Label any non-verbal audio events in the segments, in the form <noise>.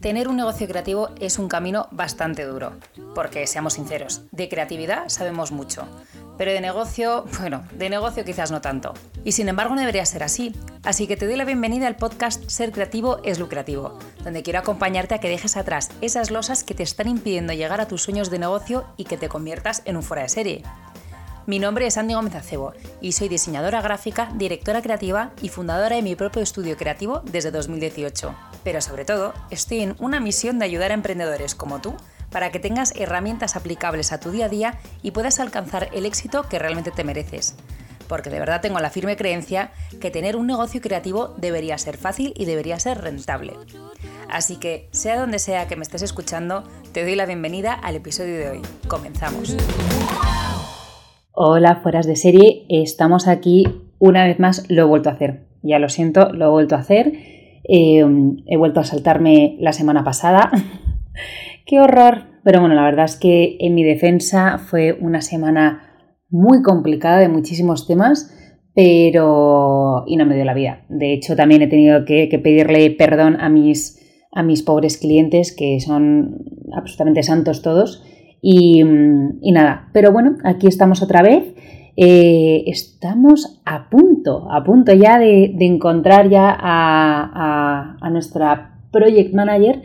Tener un negocio creativo es un camino bastante duro, porque seamos sinceros, de creatividad sabemos mucho, pero de negocio, <laughs> bueno, de negocio quizás no tanto. Y sin embargo no debería ser así, así que te doy la bienvenida al podcast Ser Creativo es Lucrativo, donde quiero acompañarte a que dejes atrás esas losas que te están impidiendo llegar a tus sueños de negocio y que te conviertas en un fuera de serie. Mi nombre es Andy Gómez Acebo y soy diseñadora gráfica, directora creativa y fundadora de mi propio estudio creativo desde 2018. Pero sobre todo, estoy en una misión de ayudar a emprendedores como tú para que tengas herramientas aplicables a tu día a día y puedas alcanzar el éxito que realmente te mereces. Porque de verdad tengo la firme creencia que tener un negocio creativo debería ser fácil y debería ser rentable. Así que, sea donde sea que me estés escuchando, te doy la bienvenida al episodio de hoy. Comenzamos. Hola, fueras de serie, estamos aquí una vez más, lo he vuelto a hacer. Ya lo siento, lo he vuelto a hacer. Eh, he vuelto a saltarme la semana pasada. <laughs> ¡Qué horror! Pero bueno, la verdad es que en mi defensa fue una semana muy complicada de muchísimos temas, pero... y no me dio la vida. De hecho, también he tenido que, que pedirle perdón a mis, a mis pobres clientes, que son absolutamente santos todos y, nada, pero bueno, aquí estamos otra vez. Eh, estamos a punto, a punto ya de, encontrar ya a, nuestra project manager,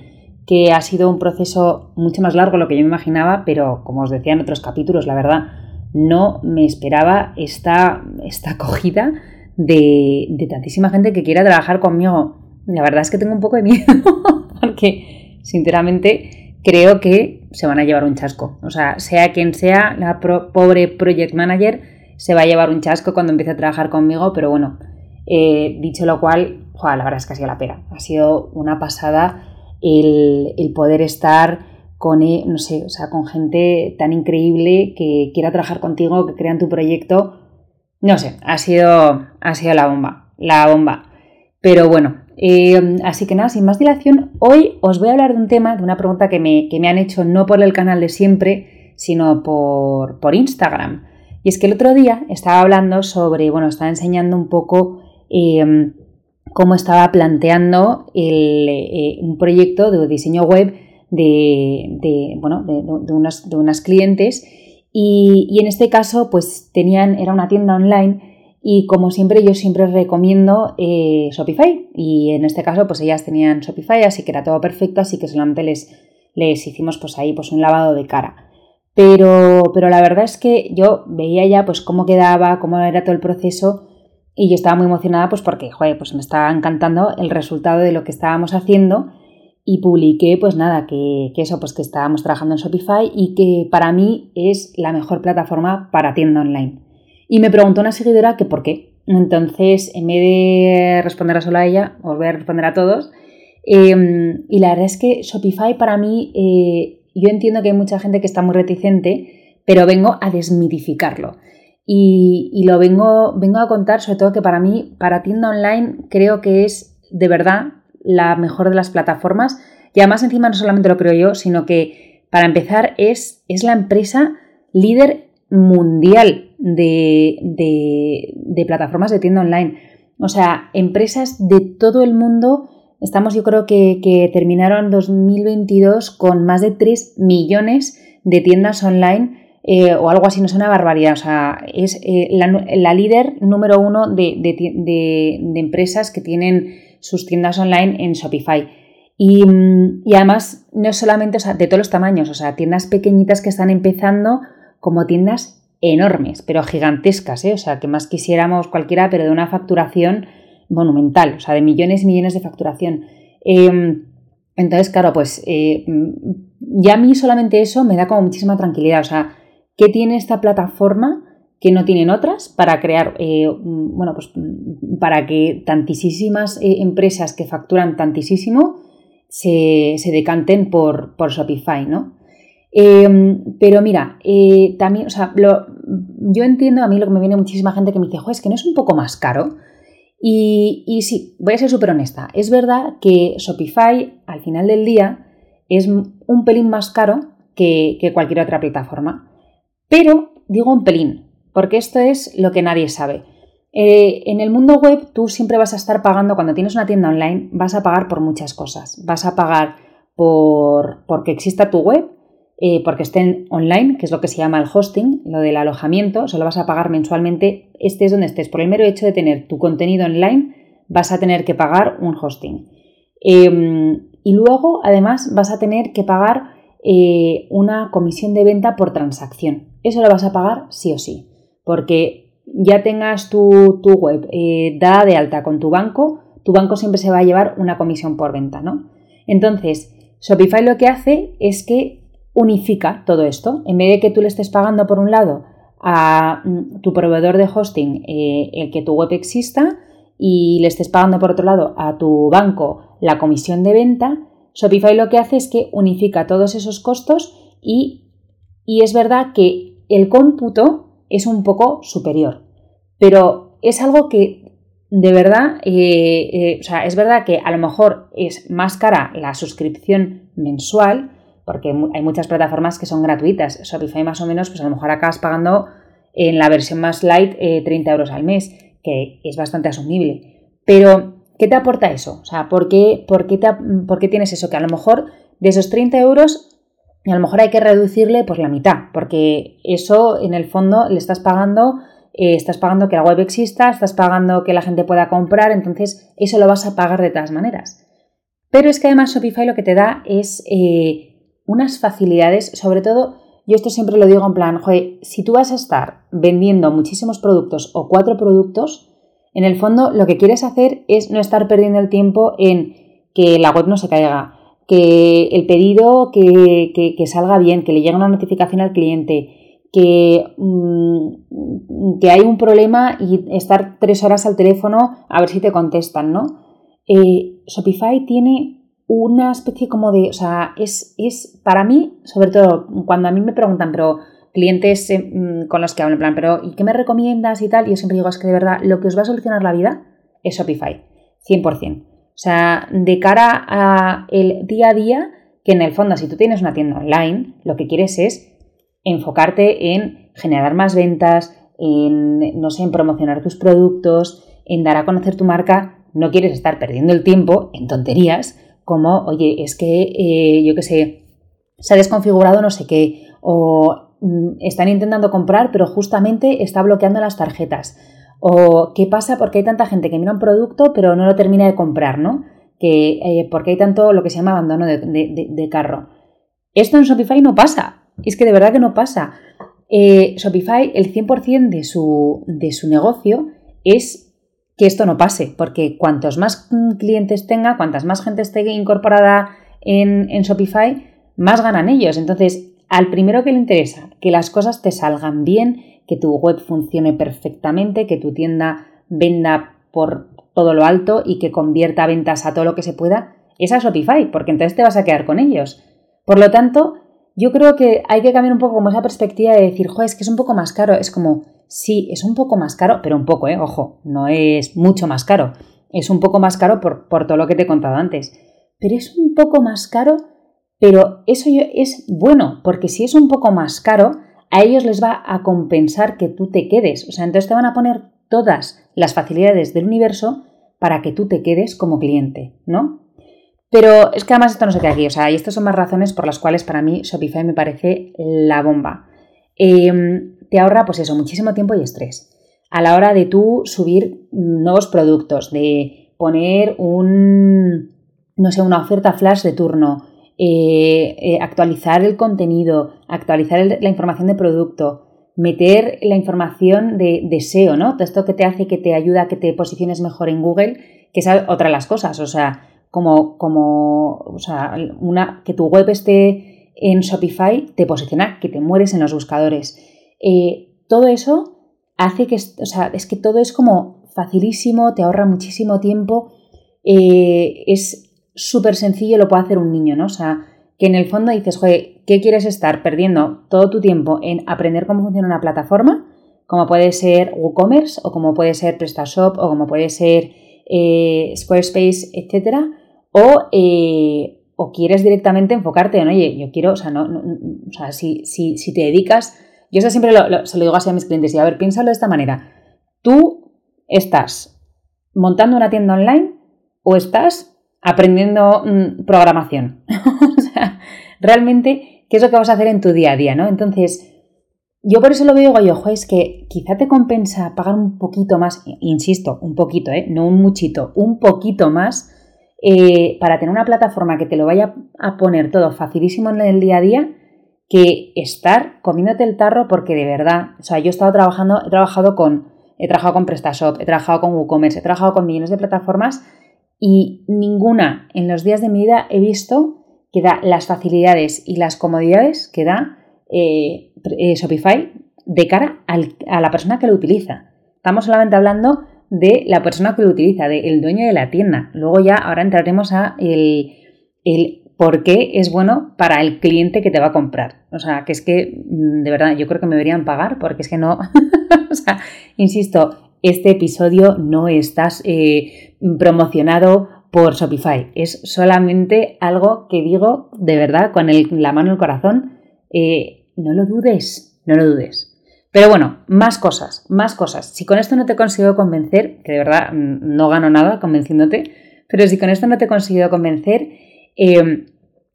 que ha sido un proceso mucho más largo de lo que yo me imaginaba, pero como os decía en otros capítulos, la verdad, no me esperaba esta, esta acogida de tantísima gente que quiera trabajar conmigo. La verdad es que tengo un poco de miedo, <laughs> porque sinceramente creo que se van a llevar un chasco. O sea, sea quien sea, la pobre project manager se va a llevar un chasco cuando empiece a trabajar conmigo, pero bueno, eh, dicho lo cual, la verdad es que ha sido la pera. Ha sido una pasada el, poder estar con, eh, no sé, o sea, con gente tan increíble que quiera trabajar contigo, que crean tu proyecto. No sé, ha sido, ha sido la bomba, la bomba. Pero bueno, eh, así que nada, sin más dilación, hoy os voy a hablar de un tema, de una pregunta que me, han hecho no por el canal de siempre, sino por, por, Instagram. Y es que el otro día estaba hablando sobre, bueno, estaba enseñando un poco em, cómo estaba planteando eh, un proyecto de diseño web de, bueno, de, unas, de unas clientes y, y, en este caso pues tenían, era una tienda online y como siempre, yo siempre recomiendo eh, Shopify. Y en este caso, pues ellas tenían Shopify, así que era todo perfecto, así que solamente les, les hicimos pues ahí pues un lavado de cara. Pero, pero la verdad es que yo veía ya pues cómo quedaba, cómo era todo el proceso y yo estaba muy emocionada pues porque, joder, pues me estaba encantando el resultado de lo que estábamos haciendo y publiqué pues nada, que, que, eso, pues que estábamos trabajando en Shopify y que para mí es la mejor plataforma para tienda online. Y me preguntó una seguidora que por qué. Entonces, en vez de responder a solo a ella, os voy a responder a todos. Em, y la verdad es que Shopify para mí, eh, yo entiendo que hay mucha gente que está muy reticente, pero vengo a desmitificarlo. Y, lo vengo, vengo a contar, sobre todo que para mí, para tienda online, creo que es de verdad la mejor de las plataformas. Y además encima no solamente lo creo yo, sino que para empezar es, es la empresa líder mundial de, plataformas de tienda online. O sea, empresas de todo el mundo. Estamos, yo creo que, terminaron 2022 con más de 3 millones de tiendas online eh, o algo así, no es una barbaridad. O sea, es eh, la, líder número uno de, empresas que tienen sus tiendas online en Shopify. Y, y, además, no solamente de todos los tamaños, o sea, tiendas pequeñitas que están empezando como tiendas enormes, pero gigantescas, ¿eh? o sea, que más quisiéramos cualquiera, pero de una facturación monumental, o sea, de millones y millones de facturación. Em, entonces, claro, pues eh, ya a mí solamente eso me da como muchísima tranquilidad, o sea, ¿qué tiene esta plataforma que no tienen otras para crear, eh, bueno, pues para que tantísimas empresas que facturan tantísimo se, se decanten por, por Shopify, ¿no? Em, pero mira, eh, también, o sea, yo entiendo, a mí lo que me viene muchísima gente que me dice, es que no es un poco más caro. Y, y sí, voy a ser súper honesta. Es verdad que Shopify, al final del día, es un pelín más caro que, que cualquier otra plataforma. Pero digo un pelín, porque esto es lo que nadie sabe. Eh, en el mundo web tú siempre vas a estar pagando, cuando tienes una tienda online, vas a pagar por muchas cosas. Vas a pagar por porque exista tu web, eh, porque estén online, que es lo que se llama el hosting, lo del alojamiento, solo vas a pagar mensualmente, estés donde estés. Por el mero hecho de tener tu contenido online, vas a tener que pagar un hosting. Em, y luego, además, vas a tener que pagar eh, una comisión de venta por transacción. Eso lo vas a pagar sí o sí, porque ya tengas tu, web eh, dada de alta con tu banco, tu banco siempre se va a llevar una comisión por venta, ¿no? Entonces, Shopify lo que hace es que unifica todo esto. En vez de que tú le estés pagando por un lado a mm, tu proveedor de hosting eh, el que tu web exista y le estés pagando por otro lado a tu banco la comisión de venta, Shopify lo que hace es que unifica todos esos costos y, y es verdad que el cómputo es un poco superior, pero es algo que de verdad, eh, eh, o sea, es verdad que a lo mejor es más cara la suscripción mensual, porque hay muchas plataformas que son gratuitas. Shopify más o menos, pues a lo mejor acabas pagando en la versión más light 30 eh, euros al mes, que es bastante asumible. Pero, ¿qué te aporta eso? O sea, ¿por qué, por qué, por qué tienes eso? Que a lo mejor de esos 30 euros, a lo mejor hay que reducirle pues la mitad, porque eso en el fondo le estás pagando eh, estás pagando que la web exista, estás pagando que la gente pueda comprar, entonces eso lo vas a pagar de todas maneras. Pero es que además Shopify lo que te da es eh, unas facilidades, sobre todo, yo esto siempre lo digo en plan, joder, si tú vas a estar vendiendo muchísimos productos o cuatro productos, en el fondo lo que quieres hacer es no estar perdiendo el tiempo en que la web no se caiga, que el pedido que, salga bien, que le llegue una notificación al cliente, que, mm, que hay un problema y estar tres horas al teléfono a ver si te contestan, ¿no? Eh, Shopify tiene una especie como de, o sea, es, es para mí, sobre todo cuando a mí me preguntan, pero clientes eh, mm, con los que hablo, en plan, pero ¿y qué me recomiendas y tal? Y yo siempre digo, es que de verdad, lo que os va a solucionar la vida es Shopify, 100%. O sea, de cara a el día a día, que en el fondo, si tú tienes una tienda online, lo que quieres es enfocarte en generar más ventas, en, no sé, en promocionar tus productos, en dar a conocer tu marca. No quieres estar perdiendo el tiempo en tonterías como, oye, es que, eh, yo qué sé, se ha desconfigurado no sé qué, o mm, están intentando comprar, pero justamente está bloqueando las tarjetas. O qué pasa porque hay tanta gente que mira un producto, pero no lo termina de comprar, ¿no? Que, eh, porque hay tanto lo que se llama abandono de, carro. Esto en Shopify no pasa. Es que de verdad que no pasa. Eh, Shopify, el 100% de su, de su negocio es que esto no pase, porque cuantos más clientes tenga, cuantas más gente esté incorporada en, Shopify, más ganan ellos. Entonces, al primero que le interesa que las cosas te salgan bien, que tu web funcione perfectamente, que tu tienda venda por todo lo alto y que convierta ventas a todo lo que se pueda, es a Shopify, porque entonces te vas a quedar con ellos. Por lo tanto, yo creo que hay que cambiar un poco como esa perspectiva de decir, joder, es que es un poco más caro. Es como, sí, es un poco más caro, pero un poco, ¿eh? Ojo, no es mucho más caro. Es un poco más caro por, todo lo que te he contado antes. Pero es un poco más caro, pero eso es bueno, porque si es un poco más caro, a ellos les va a compensar que tú te quedes. O sea, entonces te van a poner todas las facilidades del universo para que tú te quedes como cliente, ¿no? Pero es que además esto no se queda aquí, o sea, y estas son más razones por las cuales para mí Shopify me parece la bomba. Eh, te ahorra, pues eso, muchísimo tiempo y estrés. A la hora de tú subir nuevos productos, de poner un, no sé, una oferta flash de turno, eh, eh, actualizar el contenido, actualizar la información de producto, meter la información de, SEO, ¿no? Todo esto que te hace que te ayuda a que te posiciones mejor en Google, que es otra de las cosas, o sea, como, como o sea, una, que tu web esté en Shopify te posiciona, que te mueres en los buscadores. Eh, todo eso hace que, o sea, es que todo es como facilísimo, te ahorra muchísimo tiempo, eh, es súper sencillo, lo puede hacer un niño, ¿no? O sea, que en el fondo dices, joder, ¿qué quieres estar perdiendo todo tu tiempo en aprender cómo funciona una plataforma? Como puede ser WooCommerce, o como puede ser PrestaShop, o como puede ser eh, Squarespace, etcétera, o, o, quieres directamente enfocarte en, oye, yo quiero, o sea, no, o sea si, si, si te dedicas yo eso siempre se lo digo así a mis clientes y a ver, piénsalo de esta manera. Tú ¿Estás montando una tienda online o estás aprendiendo mm, programación? <laughs> o sea, realmente, ¿qué es lo que vas a hacer en tu día a día, no? Entonces, yo por eso lo digo yo, es que quizá te compensa pagar un poquito más, insisto, un poquito, ¿eh? no un muchito, un poquito más eh, para tener una plataforma que te lo vaya a poner todo facilísimo en el día a día que estar comiéndote el tarro porque de verdad, o sea, yo he estado trabajando, he trabajado con, he trabajado con PrestaShop, he trabajado con WooCommerce, he trabajado con millones de plataformas y ninguna en los días de mi vida he visto que da las facilidades y las comodidades que da eh, Shopify de cara a la persona que lo utiliza. Estamos solamente hablando de la persona que lo utiliza, del dueño de la tienda. Luego ya ahora entraremos a el, el por qué es bueno para el cliente que te va a comprar. O sea, que es que, mm, de verdad, yo creo que me deberían pagar porque es que no, <laughs> o sea, insisto, este episodio no está eh, promocionado por Shopify. Es solamente algo que digo de verdad con la mano en el corazón. Eh, no lo dudes, no lo dudes. Pero bueno, más cosas, más cosas. Si con esto no te consigo convencer, que de verdad mm, no gano nada convenciéndote, pero si con esto no te he conseguido convencer, eh,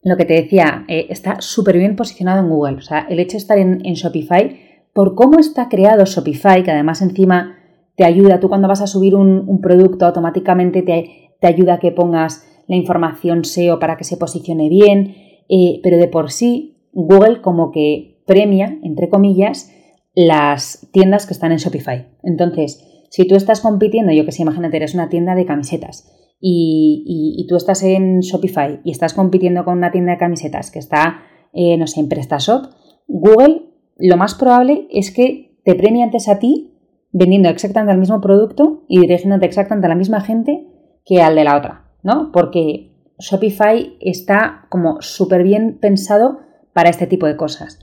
lo que te decía, eh, está súper bien posicionado en Google. O sea, el hecho de estar en, Shopify, por cómo está creado Shopify, que además encima te ayuda, tú cuando vas a subir un, producto automáticamente te, te, ayuda a que pongas la información SEO para que se posicione bien, eh, pero de por sí Google como que premia, entre comillas, las tiendas que están en Shopify. Entonces, si tú estás compitiendo, yo que sé, imagínate, eres una tienda de camisetas y, tú estás en Shopify y estás compitiendo con una tienda de camisetas que está, eh, no sé, en PrestaShop, Google lo más probable es que te premie antes a ti vendiendo exactamente el mismo producto y dirigiéndote exactamente a la misma gente que al de la otra, ¿no? Porque Shopify está como súper bien pensado para este tipo de cosas.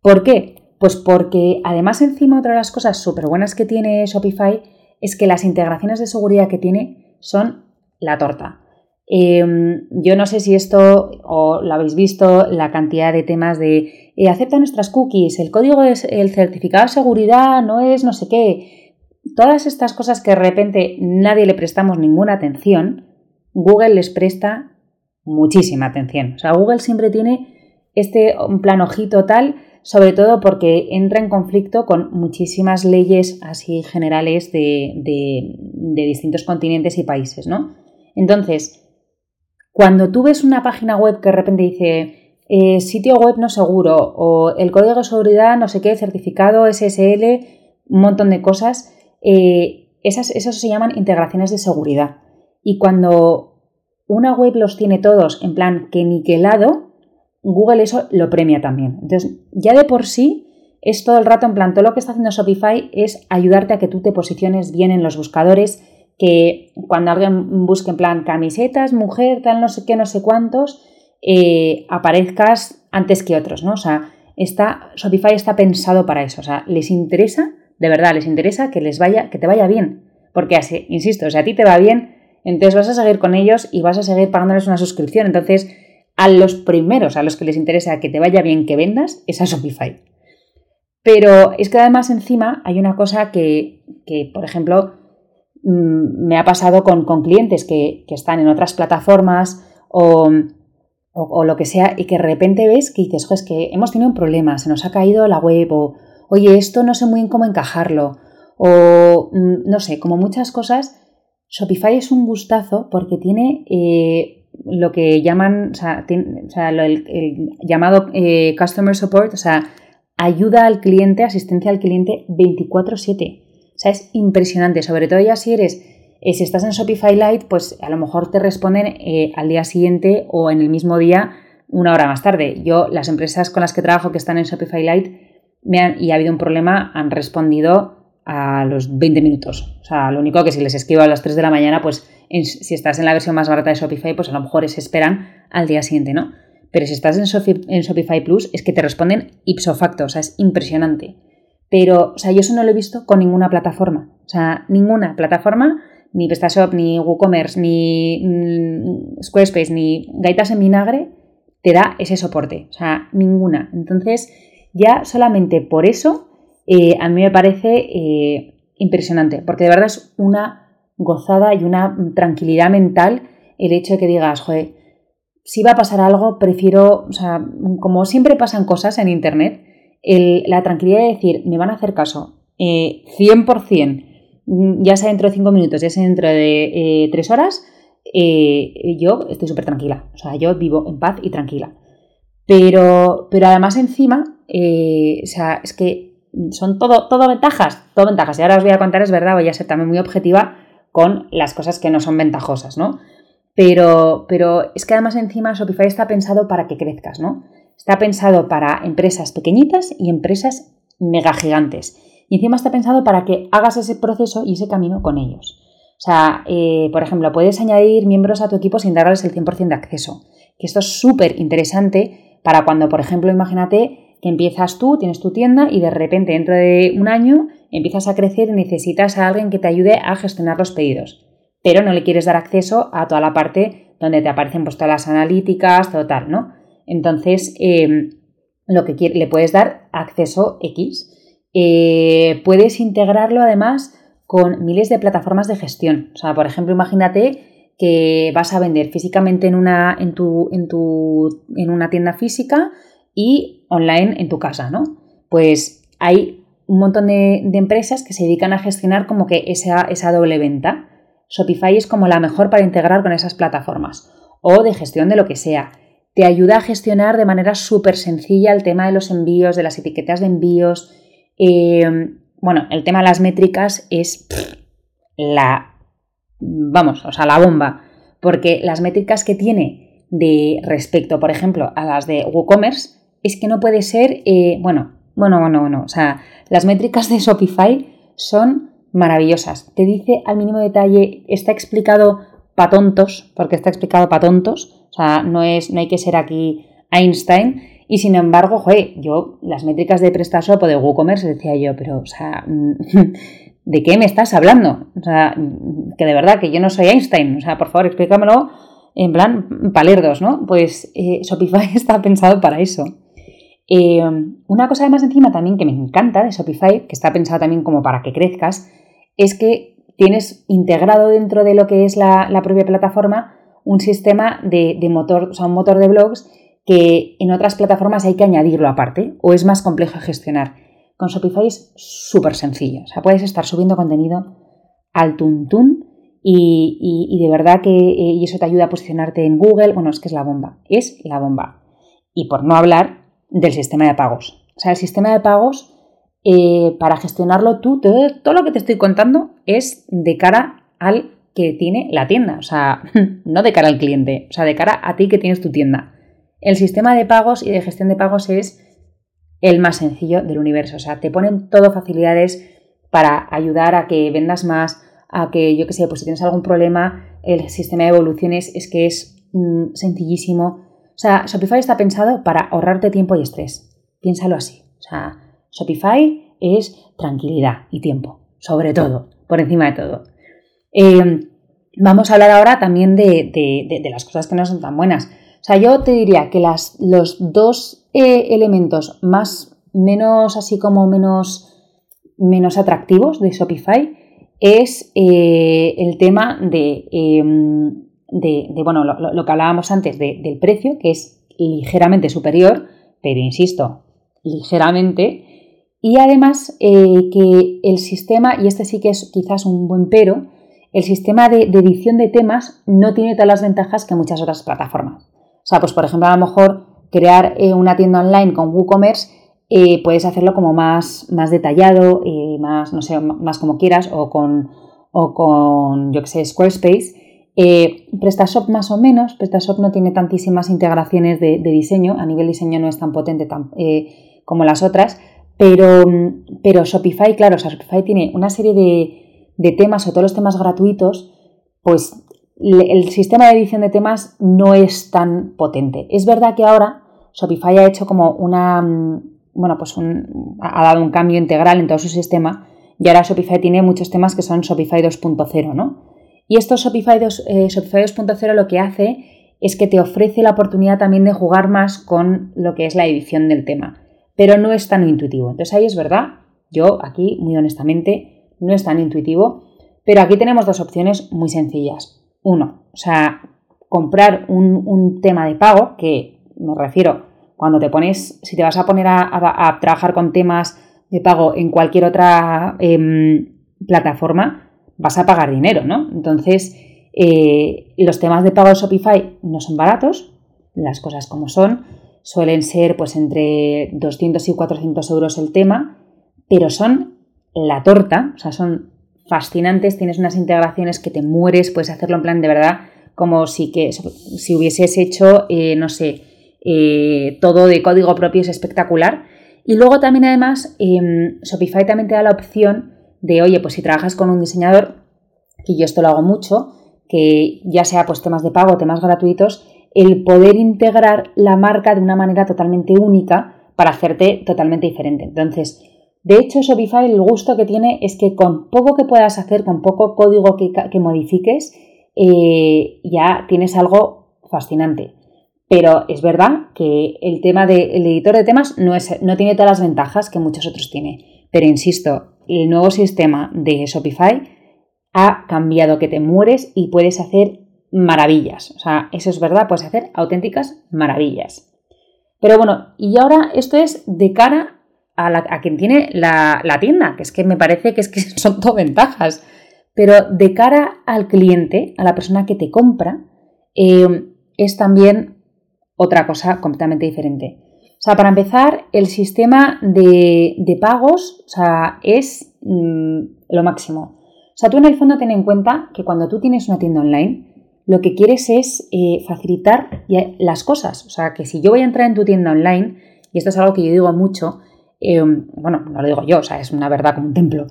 ¿Por qué? Pues porque además encima otra de las cosas súper buenas que tiene Shopify es que las integraciones de seguridad que tiene son la torta. Em, yo no sé si esto o lo habéis visto, la cantidad de temas de eh, acepta nuestras cookies, el código es el certificado de seguridad, no es no sé qué. Todas estas cosas que de repente nadie le prestamos ninguna atención, Google les presta muchísima atención. O sea, Google siempre tiene este plan ojito tal, sobre todo porque entra en conflicto con muchísimas leyes así generales de, de distintos continentes y países, ¿no? Entonces, cuando tú ves una página web que de repente dice eh, sitio web no seguro o el código de seguridad no sé qué, certificado SSL, un montón de cosas, eh, esas, esos se llaman integraciones de seguridad. Y cuando una web los tiene todos en plan que niquelado, Google eso lo premia también. Entonces, ya de por sí es todo el rato en plan, todo lo que está haciendo Shopify es ayudarte a que tú te posiciones bien en los buscadores, que cuando alguien busque en plan camisetas, mujer, tal, no sé qué, no sé cuántos, eh, aparezcas antes que otros, ¿no? O sea, está, Shopify está pensado para eso. O sea, les interesa, de verdad, les interesa que les vaya, que te vaya bien. Porque así, insisto, o sea, a ti te va bien, entonces vas a seguir con ellos y vas a seguir pagándoles una suscripción. Entonces, a los primeros a los que les interesa que te vaya bien que vendas es a Shopify. Pero es que además encima hay una cosa que, que por ejemplo, me ha pasado con, clientes que, están en otras plataformas o, lo que sea y que de repente ves que dices, es que hemos tenido un problema, se nos ha caído la web o, oye, esto no sé muy bien cómo encajarlo o, mm, no sé, como muchas cosas, Shopify es un gustazo porque tiene eh, lo que llaman, o sea, el, llamado eh, Customer Support, o sea, ayuda al cliente, asistencia al cliente 24/7. O sea, es impresionante, sobre todo ya si eres, eh, si estás en Shopify Lite, pues a lo mejor te responden eh, al día siguiente o en el mismo día, una hora más tarde. Yo, las empresas con las que trabajo que están en Shopify Lite me han, y ha habido un problema, han respondido a los 20 minutos. O sea, lo único que si les escribo a las 3 de la mañana, pues si estás en la versión más barata de Shopify, pues a lo mejor se esperan al día siguiente, ¿no? Pero si estás en, en Shopify Plus, es que te responden ipso facto, o sea, es impresionante. Pero, o sea, yo eso no lo he visto con ninguna plataforma. O sea, ninguna plataforma, ni PrestaShop, ni WooCommerce, ni mm, Squarespace, ni Gaitas en Vinagre, te da ese soporte. O sea, ninguna. Entonces, ya solamente por eso, eh, a mí me parece eh, impresionante, porque de verdad es una gozada y una tranquilidad mental el hecho de que digas, joder, si va a pasar algo, prefiero, o sea, como siempre pasan cosas en Internet, la tranquilidad de decir, me van a hacer caso, 100%, eh, ya sea dentro de 5 minutos, ya sea dentro de 3 eh, horas, eh, yo estoy súper tranquila, o sea, yo vivo en paz y tranquila. Pero, pero además encima, o sea, es que son todo, todo ventajas, todo ventajas. Y ahora os voy a contar, es verdad, voy a ser también muy objetiva con las cosas que no son ventajosas, ¿no? Pero, pero es que además encima Shopify está pensado para que crezcas, ¿no? Está pensado para empresas pequeñitas y empresas mega gigantes. Y encima está pensado para que hagas ese proceso y ese camino con ellos. O sea, eh, por ejemplo, puedes añadir miembros a tu equipo sin darles el 100% de acceso. Que esto es súper interesante para cuando, por ejemplo, imagínate que empiezas tú, tienes tu tienda y de repente dentro de un año empiezas a crecer y necesitas a alguien que te ayude a gestionar los pedidos pero no le quieres dar acceso a toda la parte donde te aparecen pues, todas las analíticas, total, ¿no? Entonces, em, lo que le puedes dar acceso X. Eh, puedes integrarlo además con miles de plataformas de gestión. O sea, por ejemplo, imagínate que vas a vender físicamente en una, en tu, en tu, en una tienda física y online en tu casa, ¿no? Pues hay un montón de, empresas que se dedican a gestionar como que esa, esa doble venta. Shopify es como la mejor para integrar con esas plataformas o de gestión de lo que sea. Te ayuda a gestionar de manera súper sencilla el tema de los envíos, de las etiquetas de envíos. Em, bueno, el tema de las métricas es la, vamos, o sea, la bomba, porque las métricas que tiene de respecto, por ejemplo, a las de WooCommerce, es que no puede ser, eh, bueno, bueno, bueno, bueno, o sea, las métricas de Shopify son maravillosas. Te dice al mínimo detalle, está explicado para tontos, porque está explicado para tontos, o sea, no, es, no hay que ser aquí Einstein. Y sin embargo, joder, yo las métricas de PrestaShop o de WooCommerce decía yo, pero, o sea, <laughs> ¿de qué me estás hablando? O sea, que de verdad que yo no soy Einstein, o sea, por favor, explícamelo en plan palerdos, ¿no? Pues eh, Shopify <laughs> está pensado para eso. Eh, una cosa además encima también que me encanta de Shopify, que está pensado también como para que crezcas, es que tienes integrado dentro de lo que es la, propia plataforma un sistema de, motor, o sea, un motor de blogs que en otras plataformas hay que añadirlo aparte o es más complejo de gestionar. Con Shopify es súper sencillo. O sea, puedes estar subiendo contenido al tuntún y, y, de verdad que eh, y eso te ayuda a posicionarte en Google. Bueno, es que es la bomba. Es la bomba. Y por no hablar del sistema de pagos. O sea, el sistema de pagos eh, para gestionarlo tú, todo, lo que te estoy contando es de cara al que tiene la tienda, o sea, <laughs> no de cara al cliente, o sea, de cara a ti que tienes tu tienda. El sistema de pagos y de gestión de pagos es el más sencillo del universo, o sea, te ponen todo facilidades para ayudar a que vendas más, a que, yo que sé, pues si tienes algún problema, el sistema de evoluciones es que es mm, sencillísimo. O sea, Shopify está pensado para ahorrarte tiempo y estrés. Piénsalo así. O sea, Shopify es tranquilidad y tiempo, sobre todo, por encima de todo. Eh, vamos a hablar ahora también de, las cosas que no son tan buenas. O sea, yo te diría que las, los dos eh, elementos más, menos así como menos, menos atractivos de Shopify es eh, el tema de, bueno, lo, que hablábamos antes del precio, que es ligeramente superior, pero insisto, ligeramente, y además que el sistema, y este sí que es quizás un buen pero, el sistema de, edición de temas no tiene todas las ventajas que muchas otras plataformas. O sea, pues por ejemplo, a lo mejor crear eh, una tienda online con WooCommerce eh, puedes hacerlo como más, más detallado, más, no sé, más como quieras, o con, o con yo que sé, Squarespace. PrestaShop más o menos, PrestaShop no tiene tantísimas integraciones de, diseño, a nivel diseño no es tan potente como las otras, pero, pero Shopify, claro, o sea, Shopify tiene una serie de, temas o todos los temas gratuitos, pues el sistema de edición de temas no es tan potente. Es verdad que ahora Shopify ha hecho como una, bueno, pues ha dado un cambio integral en todo su sistema y ahora Shopify tiene muchos temas que son Shopify 2.0, ¿no? Y esto Shopify, 2, eh, 2.0 lo que hace es que te ofrece la oportunidad también de jugar más con lo que es la edición del tema pero no es tan intuitivo. Entonces ahí es verdad, yo aquí muy honestamente no es tan intuitivo, pero aquí tenemos dos opciones muy sencillas. Uno, o sea, comprar un, tema de pago, que me refiero, cuando te pones, si te vas a poner a, trabajar con temas de pago en cualquier otra em, plataforma, vas a pagar dinero, ¿no? Entonces, eh, los temas de pago de Shopify no son baratos, las cosas como son, suelen ser pues entre 200 y 400 euros el tema, pero son la torta, o sea, son fascinantes, tienes unas integraciones que te mueres, puedes hacerlo en plan de verdad, como si, que, si hubieses hecho, eh, no sé, eh, todo de código propio es espectacular. Y luego también además em, Shopify también te da la opción de, oye, pues si trabajas con un diseñador, que yo esto lo hago mucho, que ya sea pues temas de pago, temas gratuitos, el poder integrar la marca de una manera totalmente única para hacerte totalmente diferente. Entonces, de hecho, Shopify el gusto que tiene es que con poco que puedas hacer, con poco código que, modifiques, eh, ya tienes algo fascinante. Pero es verdad que el tema del editor de temas no, es, no tiene todas las ventajas que muchos otros tiene. Pero insisto, el nuevo sistema de Shopify ha cambiado que te mueres y puedes hacer maravillas. O sea, eso es verdad, puedes hacer auténticas maravillas. Pero bueno, y ahora esto es de cara a, quien tiene la, tienda, que es que me parece que, es que <laughs> son todo ventajas. Pero de cara al cliente, a la persona que te compra, eh, es también otra cosa completamente diferente. O sea, para empezar, el sistema de, pagos o sea, es mm, lo máximo. O sea, tú en el fondo ten en cuenta que cuando tú tienes una tienda online, lo que quieres es eh, facilitar las cosas. O sea, que si yo voy a entrar en tu tienda online, y esto es algo que yo digo mucho, eh, bueno, no lo digo yo, o sea, es una verdad como un templo.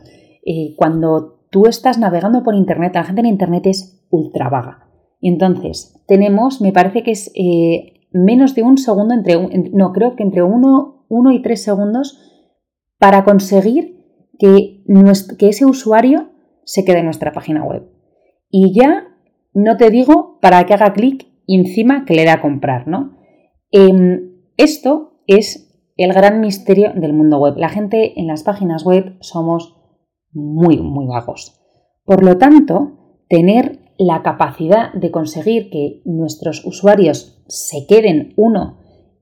Eh, cuando tú estás navegando por Internet, la gente en Internet es ultra vaga. Y entonces, tenemos, me parece que es menos de un segundo, entre no, creo que entre uno, uno y tres segundos para conseguir que, ese usuario se quede en nuestra página web. Y ya no te digo para que haga clic encima que le da a comprar, ¿no? Em, esto es el gran misterio del mundo web. La gente en las páginas web somos muy, muy vagos. Por lo tanto, tener la capacidad de conseguir que nuestros usuarios se queden, uno,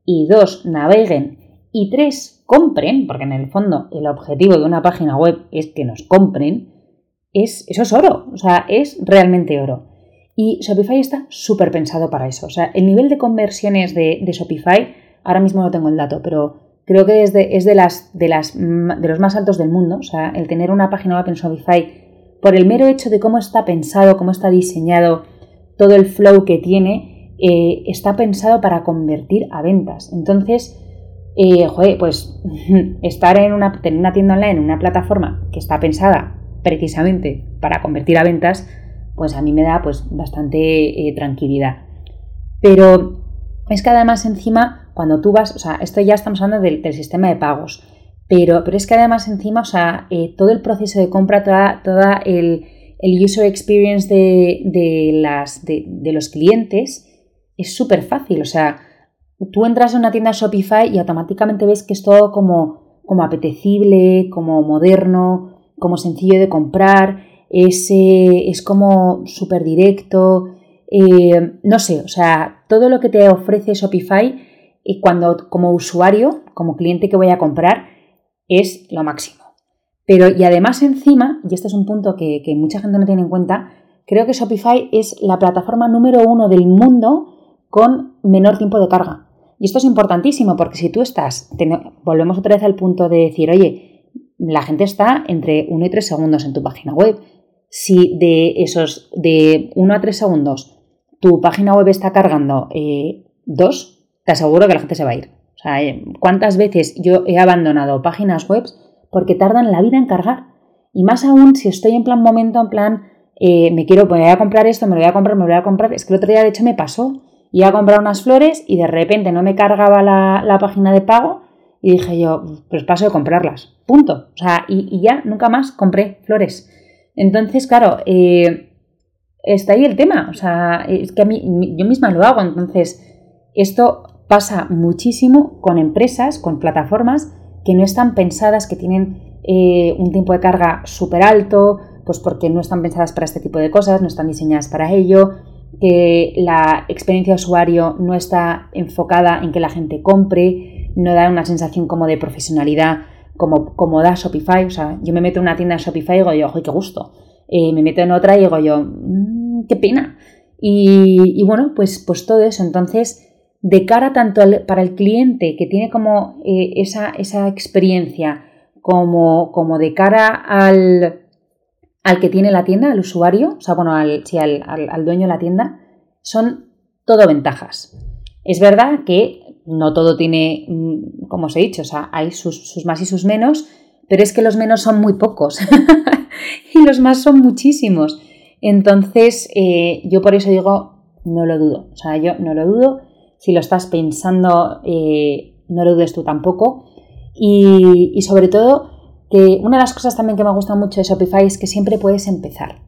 y dos, naveguen, y tres, compren, porque en el fondo el objetivo de una página web es que nos compren, es, eso es oro, o sea, es realmente oro. Y Shopify está súper pensado para eso. O sea, el nivel de conversiones de, Shopify, ahora mismo no tengo el dato, pero creo que es, de, es de, las, de, las, de los más altos del mundo. O sea, el tener una página web en Shopify, por el mero hecho de cómo está pensado, cómo está diseñado, todo el flow que tiene, eh, está pensado para convertir a ventas. Entonces, eh, joder, pues <laughs> estar en una, tener una tienda online, en una plataforma que está pensada precisamente para convertir a ventas, pues a mí me da pues bastante eh, tranquilidad. Pero es que además encima, cuando tú vas, o sea, esto ya estamos hablando del, sistema de pagos, pero, pero, es que además encima, o sea, eh, todo el proceso de compra, toda, toda el, user experience de, las, de, los clientes es súper fácil, o sea, tú entras en una tienda Shopify y automáticamente ves que es todo como, como apetecible, como moderno, como sencillo de comprar, es, es como súper directo, eh, no sé, o sea, todo lo que te ofrece Shopify y cuando como usuario, como cliente que voy a comprar, es lo máximo. Pero y además encima, y este es un punto que, mucha gente no tiene en cuenta, creo que Shopify es la plataforma número uno del mundo con menor tiempo de carga. Y esto es importantísimo porque si tú estás, volvemos otra vez al punto de decir, oye, la gente está entre 1 y 3 segundos en tu página web si de esos de 1 a 3 segundos tu página web está cargando eh, dos, te aseguro que la gente se va a ir. O sea, eh, ¿cuántas veces yo he abandonado páginas web porque tardan la vida en cargar? Y más aún si estoy en plan momento, en plan, eh, me quiero, voy a comprar esto, me lo voy a comprar, me lo voy a comprar. Es que el otro día de hecho me pasó. Iba a comprar unas flores y de repente no me cargaba la, página de pago y dije yo, pues paso de comprarlas. Punto. O sea, y, y ya nunca más compré flores. Entonces, claro, eh, está ahí el tema. O sea, es que a mí, yo misma lo hago. Entonces, esto pasa muchísimo con empresas, con plataformas que no están pensadas, que tienen eh, un tiempo de carga súper alto, pues porque no están pensadas para este tipo de cosas, no están diseñadas para ello, que la experiencia de usuario no está enfocada en que la gente compre, no da una sensación como de profesionalidad como, da Shopify. O sea, yo me meto en una tienda de Shopify y digo yo, ¡ay, qué gusto! Eh, me meto en otra y digo yo, mmm, ¡qué pena! Y, bueno, pues, pues todo eso. Entonces, de cara tanto para el cliente que tiene como eh, esa, esa, experiencia, como, como de cara al, al, que tiene la tienda, al usuario, o sea, bueno, al, al, al dueño de la tienda, son todo ventajas. Es verdad que no todo tiene, mm, como os he dicho, o sea, hay sus, sus más y sus menos, pero es que los menos son muy pocos <laughs> y los más son muchísimos. Entonces, eh, yo por eso digo, no lo dudo. O sea, yo no lo dudo. Si lo estás pensando, eh, no lo dudes tú tampoco. Y, sobre todo, que una de las cosas también que me gusta mucho de Shopify es que siempre puedes empezar.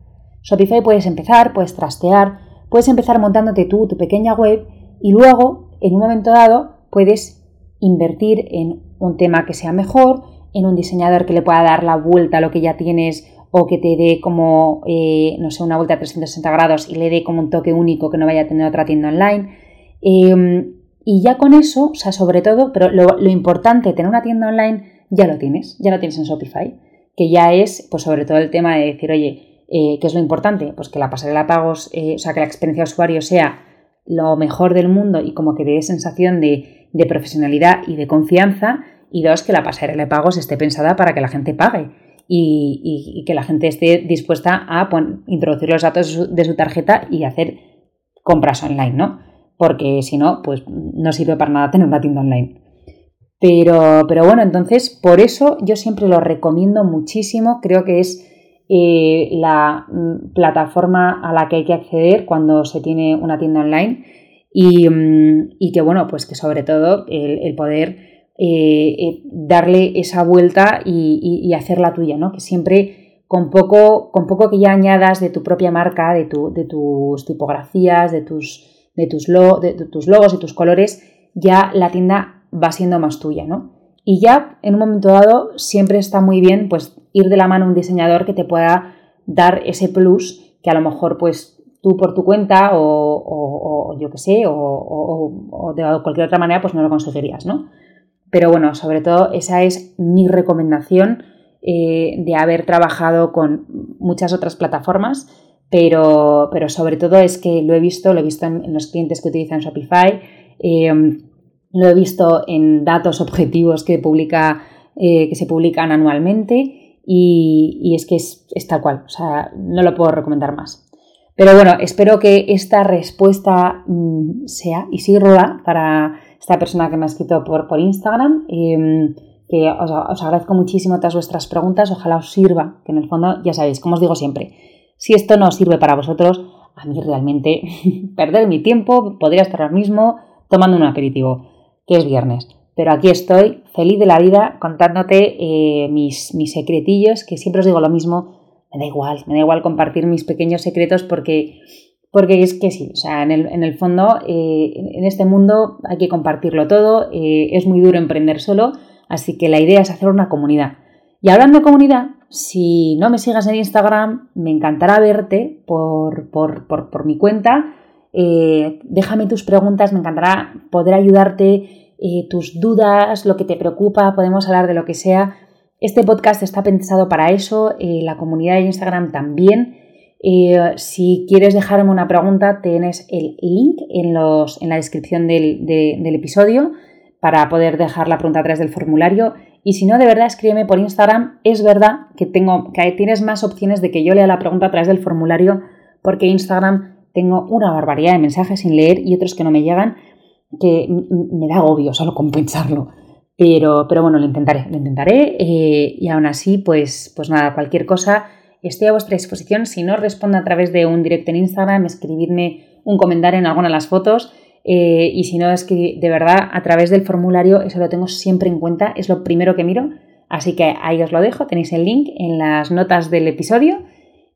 Shopify puedes empezar, puedes trastear, puedes empezar montándote tú tu pequeña web y luego, en un momento dado, puedes invertir en un tema que sea mejor, en un diseñador que le pueda dar la vuelta a lo que ya tienes o que te dé como, eh, no sé, una vuelta a 360 grados y le dé como un toque único que no vaya a tener otra tienda online. Em, y ya con eso, o sea, sobre todo, pero lo, importante tener una tienda online ya lo tienes, ya lo tienes en Shopify, que ya es, pues sobre todo el tema de decir, oye, eh, ¿qué es lo importante? Pues que la pasarela de pagos, eh, o sea, que la experiencia de usuario sea lo mejor del mundo y como que dé sensación de, de profesionalidad y de confianza. Y dos, que la pasarela de pagos esté pensada para que la gente pague y, que la gente esté dispuesta a introducir los datos de su, tarjeta y hacer compras online, ¿no? Porque si no, pues no sirve para nada tener una tienda online. Pero, pero bueno, entonces por eso yo siempre lo recomiendo muchísimo. Creo que es eh, la mm, plataforma a la que hay que acceder cuando se tiene una tienda online. Y, mm, y que bueno, pues que sobre todo el, poder eh, eh, darle esa vuelta y, hacerla tuya, ¿no? Que siempre con poco, con poco que ya añadas de tu propia marca, de, de tus tipografías, de tus, de, tus de, tus logos y tus colores, ya la tienda va siendo más tuya, ¿no? Y ya en un momento dado siempre está muy bien pues ir de la mano a un diseñador que te pueda dar ese plus que a lo mejor pues tú por tu cuenta o, o yo qué sé, o, de cualquier otra manera pues no lo conseguirías, ¿no? Pero bueno, sobre todo esa es mi recomendación eh, de haber trabajado con muchas otras plataformas, pero, pero, sobre todo es que lo he visto, lo he visto en, los clientes que utilizan Shopify, eh, lo he visto en datos objetivos que, publica, eh, que se publican anualmente y, es que es, es, tal cual, o sea, no lo puedo recomendar más. Pero bueno, espero que esta respuesta mm, sea y sirva para esta persona que me ha escrito por, por Instagram. Em, que os, agradezco muchísimo todas vuestras preguntas, ojalá os sirva, que en el fondo ya sabéis, como os digo siempre, si esto no sirve para vosotros, a mí realmente <laughs> perder mi tiempo, podría estar ahora mismo tomando un aperitivo, que es viernes. Pero aquí estoy, feliz de la vida, contándote eh, mis, mis secretillos, que siempre os digo lo mismo, me da igual, me da igual compartir mis pequeños secretos porque porque es que sí, o sea, en el, fondo, eh, en este mundo hay que compartirlo todo, eh, es muy duro emprender solo, así que la idea es hacer una comunidad. Y hablando de comunidad, si no me sigas en Instagram, me encantará verte por, por, mi cuenta. Eh, déjame tus preguntas, me encantará poder ayudarte, tus dudas, lo que te preocupa, podemos hablar de lo que sea. Este podcast está pensado para eso, la comunidad de Instagram también. Eh, si quieres dejarme una pregunta, tienes el link en, los, en la descripción del, episodio para poder dejar la pregunta a través del formulario. Y si no, de verdad, escríbeme por Instagram. Es verdad que, tengo, que tienes más opciones de que yo lea la pregunta a través del formulario, porque Instagram tengo una barbaridad de mensajes sin leer y otros que no me llegan, que me da agobio solo compensarlo. Pero, pero bueno, lo intentaré, lo intentaré. Eh, y aún así, pues, pues nada, cualquier cosa Estoy a vuestra disposición. Si no respondo a través de un directo en Instagram, escribidme un comentario en alguna de las fotos. Eh, y si no, es que de verdad a través del formulario eso lo tengo siempre en cuenta, es lo primero que miro. Así que ahí os lo dejo, tenéis el link en las notas del episodio.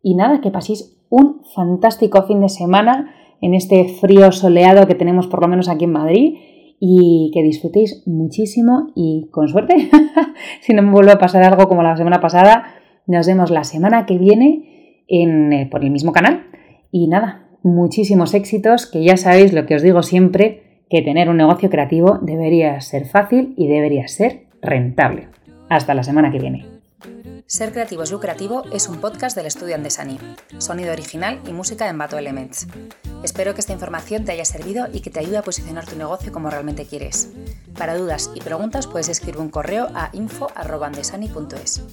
Y nada, que paséis un fantástico fin de semana en este frío soleado que tenemos por lo menos aquí en Madrid. y que disfrutéis muchísimo y con suerte, <laughs> si no me vuelve a pasar algo como la semana pasada, nos vemos la semana que viene en, eh, por el mismo canal. Y nada, muchísimos éxitos, que ya sabéis lo que os digo siempre, que tener un negocio creativo debería ser fácil y debería ser rentable. Hasta la semana que viene. Ser Creativo es Lucrativo es un podcast del estudio Andesani. Sonido original y música en Bato Elements. Espero que esta información te haya servido y que te ayude a posicionar tu negocio como realmente quieres. Para dudas y preguntas puedes escribir un correo a info.andesani.es.